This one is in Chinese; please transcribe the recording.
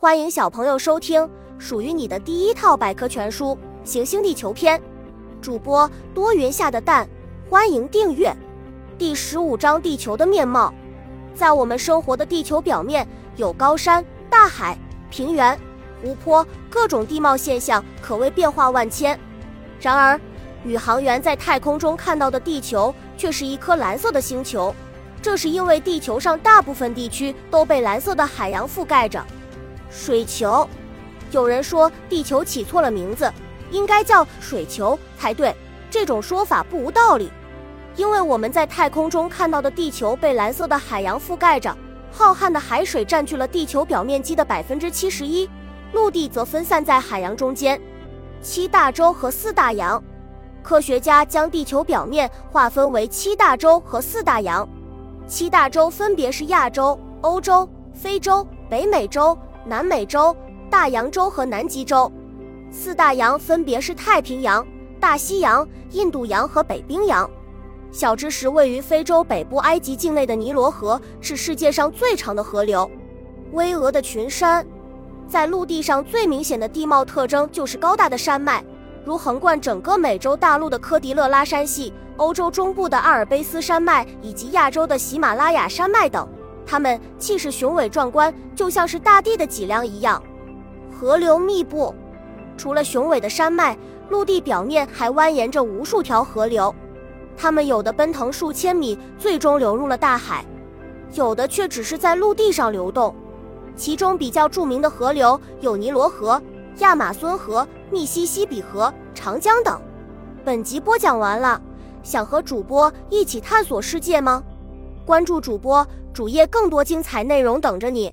欢迎小朋友收听属于你的第一套百科全书《行星地球篇》，主播多云下的蛋，欢迎订阅。第十五章：地球的面貌。在我们生活的地球表面，有高山、大海、平原、湖泊，各种地貌现象可谓变化万千。然而，宇航员在太空中看到的地球却是一颗蓝色的星球，这是因为地球上大部分地区都被蓝色的海洋覆盖着。水球，有人说地球起错了名字，应该叫水球才对。这种说法不无道理，因为我们在太空中看到的地球被蓝色的海洋覆盖着，浩瀚的海水占据了地球表面积的百分之七十一，陆地则分散在海洋中间。七大洲和四大洋，科学家将地球表面划分为七大洲和四大洋。七大洲分别是亚洲、欧洲、非洲、北美洲。南美洲、大洋洲和南极洲，四大洋分别是太平洋、大西洋、印度洋和北冰洋。小知识：位于非洲北部埃及境内的尼罗河是世界上最长的河流。巍峨的群山，在陆地上最明显的地貌特征就是高大的山脉，如横贯整个美洲大陆的科迪勒拉山系、欧洲中部的阿尔卑斯山脉以及亚洲的喜马拉雅山脉等。它们气势雄伟壮观，就像是大地的脊梁一样。河流密布，除了雄伟的山脉，陆地表面还蜿蜒着无数条河流。它们有的奔腾数千米，最终流入了大海；有的却只是在陆地上流动。其中比较著名的河流有尼罗河、亚马孙河、密西西比河、长江等。本集播讲完了，想和主播一起探索世界吗？关注主播。主页更多精彩内容等着你。